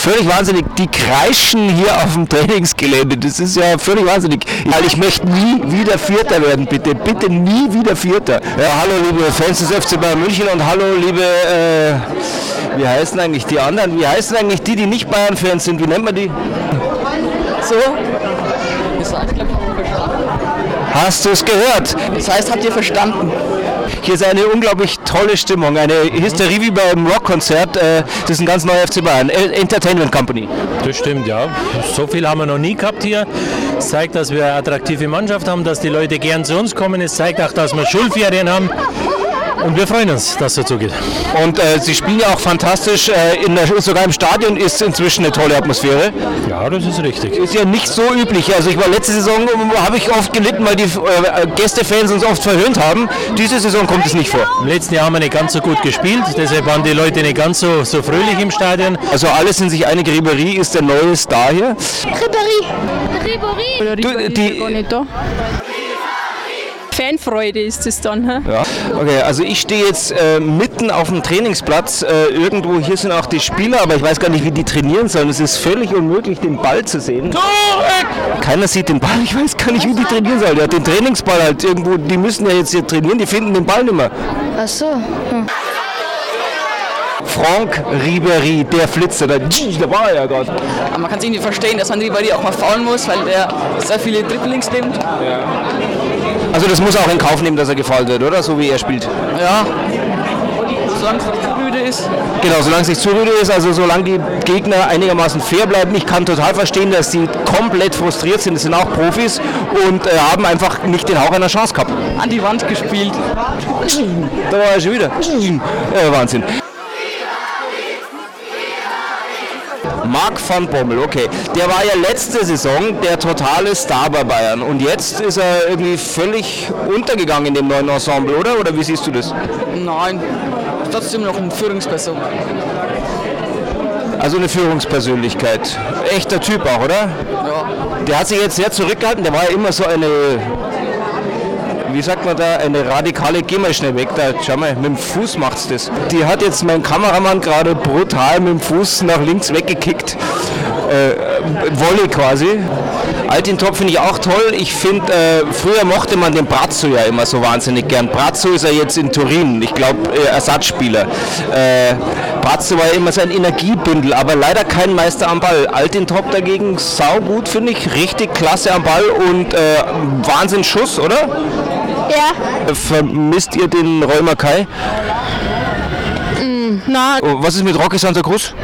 völlig wahnsinnig. Die kreischen hier auf dem Trainingsgelände. Das ist ja völlig wahnsinnig. Weil ich möchte nie wieder Vierter werden, bitte. Bitte nie wieder Vierter. Ja, hallo liebe Fans des FC Bayern München und hallo liebe, äh, wie heißen eigentlich die anderen? Wie heißen eigentlich die, die nicht Bayern-Fans sind? Wie nennt man die? So, Hast du es gehört? das heißt, habt ihr verstanden? Hier ist eine unglaublich tolle Stimmung, eine Hysterie wie beim Rockkonzert. Äh, Das ist ein ganz neuer FC Bayern, äh, Entertainment Company. Das stimmt, ja. So viel haben wir noch nie gehabt hier. Es zeigt, dass wir eine attraktive Mannschaft haben, dass die Leute gern zu uns kommen. Es zeigt auch, dass wir Schulferien haben. Und wir freuen uns, dass es so geht. Und äh, sie spielen ja auch fantastisch, äh, in der, sogar im Stadion ist inzwischen eine tolle Atmosphäre. Ja, das ist richtig. Ist ja nicht so üblich. Also ich war letzte Saison, ähm, habe ich oft gelitten, weil die äh, Gästefans uns oft verhöhnt haben. Diese Saison kommt es nicht vor. Im letzten Jahr haben wir nicht ganz so gut gespielt, deshalb waren die Leute nicht ganz so, so fröhlich im Stadion. Also alle sind sich einig, Ribéry ist der neue Star hier. Ribéry. Du, die, Fanfreude ist es dann. Ja. Okay, also ich stehe jetzt äh, mitten auf dem Trainingsplatz. Äh, irgendwo hier sind auch die Spieler, aber ich weiß gar nicht, wie die trainieren sollen. Es ist völlig unmöglich, den Ball zu sehen. Keiner sieht den Ball. Ich weiß gar nicht, wie die trainieren sollen. Der hat den Trainingsball halt irgendwo. Die müssen ja jetzt hier trainieren. Die finden den Ball nicht mehr. Ach so. Hm. Franck Ribéry, der Flitzer, da, da war er ja gerade. Aber man kann es irgendwie verstehen, dass man Ribéry auch mal faulen muss, weil der sehr viele Dribblings nimmt. Also das muss auch in Kauf nehmen, dass er gefault wird, oder? So wie er spielt. Ja. Solange es nicht zu müde ist. Genau, solange es nicht zu rüde ist, also solange die Gegner einigermaßen fair bleiben. Ich kann total verstehen, dass sie komplett frustriert sind. Das sind auch Profis und äh, haben einfach nicht den Hauch einer Chance gehabt. An die Wand gespielt. Da war er schon wieder. Äh, Wahnsinn. Marc van Bommel, okay. Der war ja letzte Saison der totale Star bei Bayern und jetzt ist er irgendwie völlig untergegangen in dem neuen Ensemble, oder? Oder wie siehst du das? Nein. Trotzdem noch eine Führungsperson. Also eine Führungspersönlichkeit. Echter Typ auch, oder? Ja. Der hat sich jetzt sehr zurückgehalten, der war ja immer so eine, wie sagt man da, eine radikale, geh mal schnell weg, da, schau mal, mit dem Fuß macht's das. Die hat jetzt mein Kameramann gerade brutal mit dem Fuß nach links weggekickt. Äh, Volley quasi. Altintop finde ich auch toll. Ich finde, äh, früher mochte man den Brazzo ja immer so wahnsinnig gern. Brazzo ist er jetzt in Turin, ich glaube äh, Ersatzspieler. Äh, Brazzo war ja immer so ein Energiebündel, aber leider kein Meister am Ball. Altintop dagegen saugut, finde ich, richtig klasse am Ball und äh, Wahnsinn Schuss, oder? Ja. Vermisst ihr den Räumer Kai? Na, Oh, was ist mit Rocky Santa Cruz?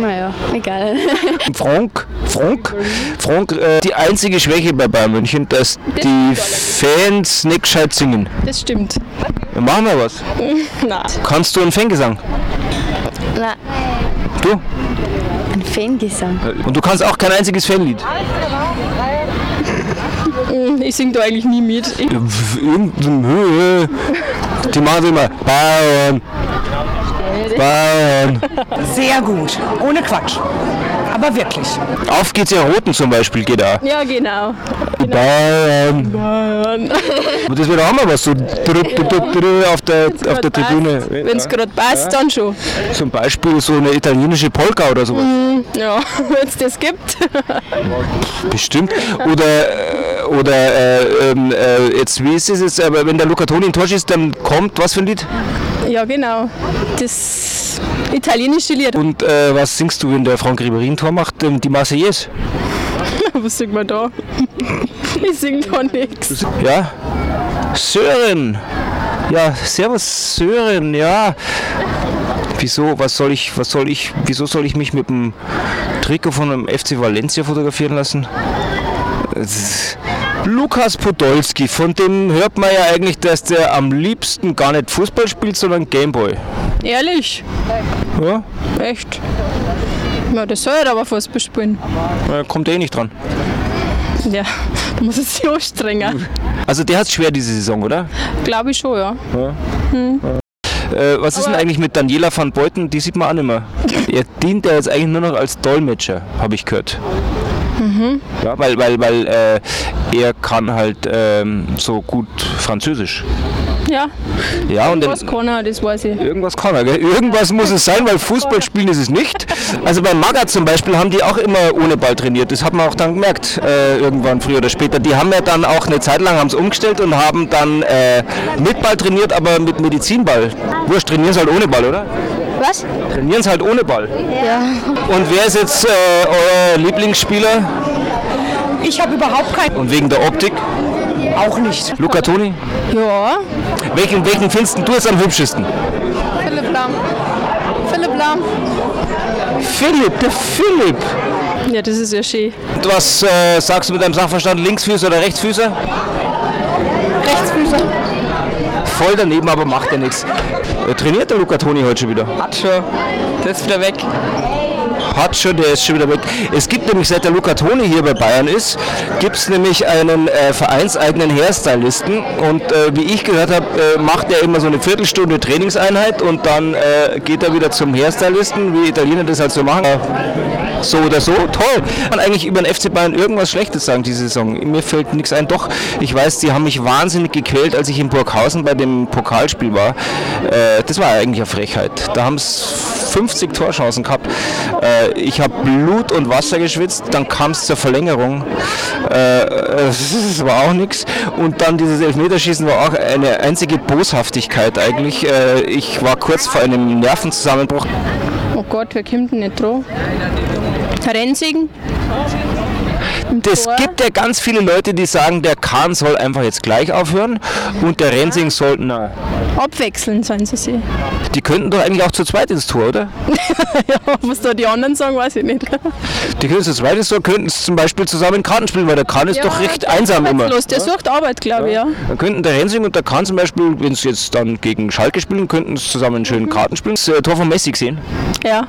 naja, egal. Frank, Frank, Frank, äh, die einzige Schwäche bei Bayern München, dass die Fans nicht gescheit singen. Das stimmt. Dann machen wir was. Na, Kannst du einen Fangesang? Na, Du? ein Fangesang. Und du kannst auch kein einziges Fanlied. Ich singe da eigentlich nie mit. Die machen sie immer. Bayern. Bayern. Sehr gut. Ohne Quatsch. Aber wirklich. Auf geht's ja Roten zum Beispiel, geht da. ja, genau. Bayern. Und das wird auch mal was so drüpp, drüpp, drüpp, drüpp auf der, auf der Tribüne. Wenn es gerade passt, dann schon. Zum Beispiel so eine italienische Polka oder sowas. Ja, wenn es das gibt. Bestimmt. Oder, äh, oder äh, ähm, äh, jetzt, wie ist es jetzt, aber wenn der Luca Toni in Tor ist, dann kommt was für ein Lied? Ja, genau. Das italienische Lied. Und äh, was singst du, wenn der Franck Ribéry ein Tor macht? Ähm, die Marseillaise? Was singt man da? Ich sing da nichts. Ja? Sören! Ja, servus Sören, ja. Wieso, was soll ich, was soll ich, wieso soll ich mich mit dem Trikot von dem FC Valencia fotografieren lassen? Lukas Podolski, von dem hört man ja eigentlich, dass der am liebsten gar nicht Fußball spielt, sondern Gameboy. Ehrlich? Ja? Echt? Ja, das soll er aber Fußball spielen. Er kommt eh nicht dran. Ja, da muss es sich anstrengen. Also der hat schwer diese Saison, oder? Glaube ich schon, ja. Äh, was ist denn eigentlich mit Daniela van Beuten? Die sieht man auch nicht mehr. Er dient ja jetzt eigentlich nur noch als Dolmetscher, habe ich gehört. Ja, weil weil, weil äh, er kann halt ähm, so gut Französisch. Ja, Ja, und was kann er, das weiß ich. Irgendwas kann er, gell? Irgendwas muss es sein, weil Fußball spielen ist es nicht. Also bei Maga zum Beispiel haben die auch immer ohne Ball trainiert. Das hat man auch dann gemerkt, äh, irgendwann früher oder später. Die haben ja dann auch eine Zeit lang haben's umgestellt und haben dann äh, mit Ball trainiert, aber mit Medizinball. Wurscht, trainieren sie halt ohne Ball, oder? Was? Trainieren sie halt ohne Ball. Ja. Und wer ist jetzt äh, euer Lieblingsspieler? Ich habe überhaupt keinen. Und wegen der Optik? Auch nicht. Luca Toni? Ja, Welchen, welchen findest du jetzt am hübschesten? Philipp Lahm. Philipp Lahm. Philipp, der Philipp. Ja, das ist ja schön. Und was äh, sagst du mit deinem Sachverstand? Linksfüßer oder Rechtsfüßer? Rechtsfüßer. Voll daneben, aber macht ja nichts. Äh, Trainiert der Luca Toni heute schon wieder? Hat schon. Der ist wieder weg. Hat schon, der ist schon wieder weg. Es gibt nämlich, seit der Luca Toni hier bei Bayern ist, gibt es nämlich einen äh, vereinseigenen Hairstylisten und äh, wie ich gehört habe, äh, macht er immer so eine Viertelstunde Trainingseinheit und dann äh, geht er wieder zum Hairstylisten, wie Italiener das halt so machen. Äh, So oder so, toll. Kann eigentlich über den FC Bayern irgendwas Schlechtes sagen diese Saison? Mir fällt nichts ein. Doch, ich weiß, die haben mich wahnsinnig gequält, als ich in Burghausen bei dem Pokalspiel war. Äh, das war eigentlich eine Frechheit. Da haben es 50 Torchancen gehabt. Äh, ich habe Blut und Wasser geschwitzt, dann kam es zur Verlängerung. Äh, äh, das war auch nichts. Und dann dieses Elfmeterschießen war auch eine einzige Boshaftigkeit eigentlich. Äh, ich war kurz vor einem Nervenzusammenbruch. Oh Gott, wer kommt denn nicht dran? Rennsiegen? Es gibt ja ganz viele Leute, die sagen, der Kahn soll einfach jetzt gleich aufhören und der Rensing soll, na, Abwechseln sollen sie sich. die könnten doch eigentlich auch zu zweit ins Tor, oder? Was da die anderen sagen, weiß ich nicht. Die könnten zu zweit ins Tor, könnten es zum Beispiel zusammen Karten spielen, weil der Kahn ist doch recht einsam immer. Los, der sucht Arbeit, glaube ich, ja. Dann könnten der Rensing und der Kahn zum Beispiel, wenn sie jetzt dann gegen Schalke spielen, könnten es zusammen schön Karten spielen. Das äh, Tor von Messi gesehen. Ja.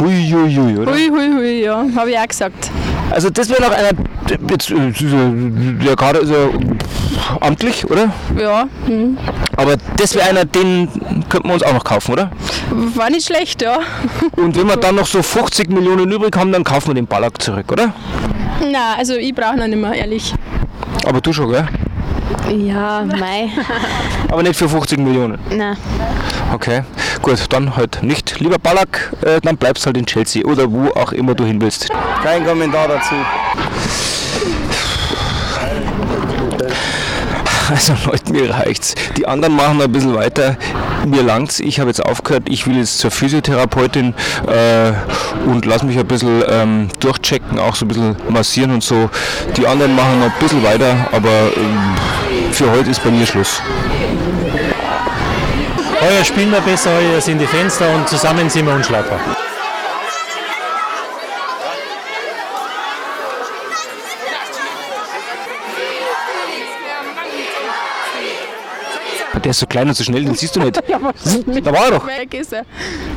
Hui, hui, hui, oder? Hui, hui, hui, ja. Habe ich auch gesagt. Also das wäre noch einer, jetzt, äh, der Kader ist ja amtlich, oder? Ja, hm. Aber das wäre einer, den könnten wir uns auch noch kaufen, oder? war nicht schlecht, ja. Und wenn wir dann noch so 50 Millionen übrig haben, dann kaufen wir den Ballack zurück, oder? Na, also ich brauche noch nicht mehr, ehrlich. Aber du schon, gell? Ja, mei. Aber nicht für 50 Millionen. Na, Okay, gut, dann halt nicht. Lieber Ballack, äh, dann bleibst halt in Chelsea oder wo auch immer du hin willst. Kein Kommentar dazu. Also Leute, mir reicht's. Die anderen machen ein bisschen weiter. Mir langt's. Ich habe jetzt aufgehört. Ich will jetzt zur Physiotherapeutin äh, und lass mich ein bisschen ähm, durchchecken, auch so ein bisschen massieren und so. Die anderen machen noch ein bisschen weiter, aber ähm, für heute ist bei mir Schluss. Heuer spielen wir besser, heuer sind die Fenster und zusammen sind wir unschlagbar. Der ist so klein und so schnell, den siehst du nicht. Da war er doch. Weg ist er.